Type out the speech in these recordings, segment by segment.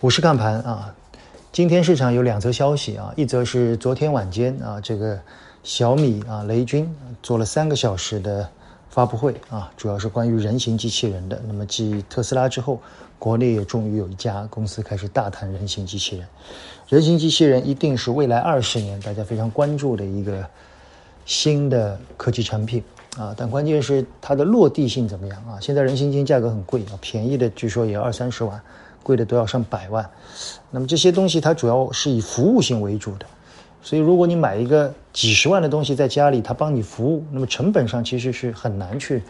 股市看盘啊，今天市场有两则消息啊，一则是昨天晚间啊，这个小米啊雷军做了三个小时的发布会啊，主要是关于人形机器人的。那么继特斯拉之后，国内也终于有一家公司开始大谈人形机器人。人形机器人一定是未来二十年大家非常关注的一个新的科技产品啊，但关键是它的落地性怎么样啊？现在人形机价格很贵啊，便宜的据说也要二三十万。贵的都要上百万，那么这些东西它主要是以服务性为主的，所以如果你买一个几十万的东西在家里，它帮你服务，那么成本上其实是很难去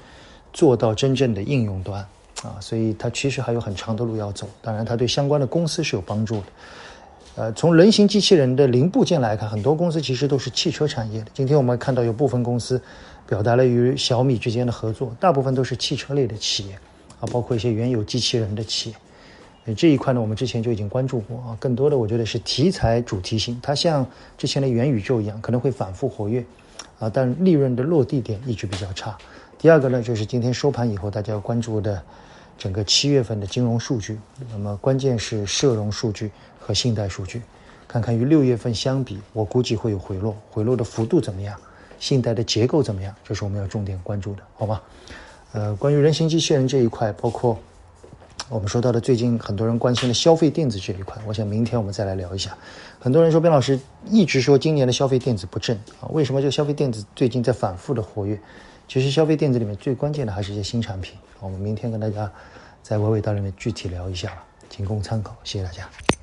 做到真正的应用端啊，所以它其实还有很长的路要走。当然，它对相关的公司是有帮助的。呃，从人形机器人的零部件来看，很多公司其实都是汽车产业的。今天我们看到有部分公司表达了与小米之间的合作，大部分都是汽车类的企业啊，包括一些原有机器人的企业。这一块呢，我们之前就已经关注过啊。更多的，我觉得是题材主题性，它像之前的元宇宙一样，可能会反复活跃，啊，但利润的落地点一直比较差。第二个呢，就是今天收盘以后大家要关注的整个七月份的金融数据，那么关键是社融数据和信贷数据，看看与六月份相比，我估计会有回落，回落的幅度怎么样，信贷的结构怎么样，这是我们要重点关注的，好吗？呃，关于人形机器人这一块，包括。我们说到的最近很多人关心的消费电子这一块，我想明天我们再来聊一下。很多人说边老师一直说今年的消费电子不振啊，为什么这个消费电子最近在反复的活跃？其实消费电子里面最关键的还是一些新产品。我们明天跟大家在娓娓道里面具体聊一下，仅供参考。谢谢大家。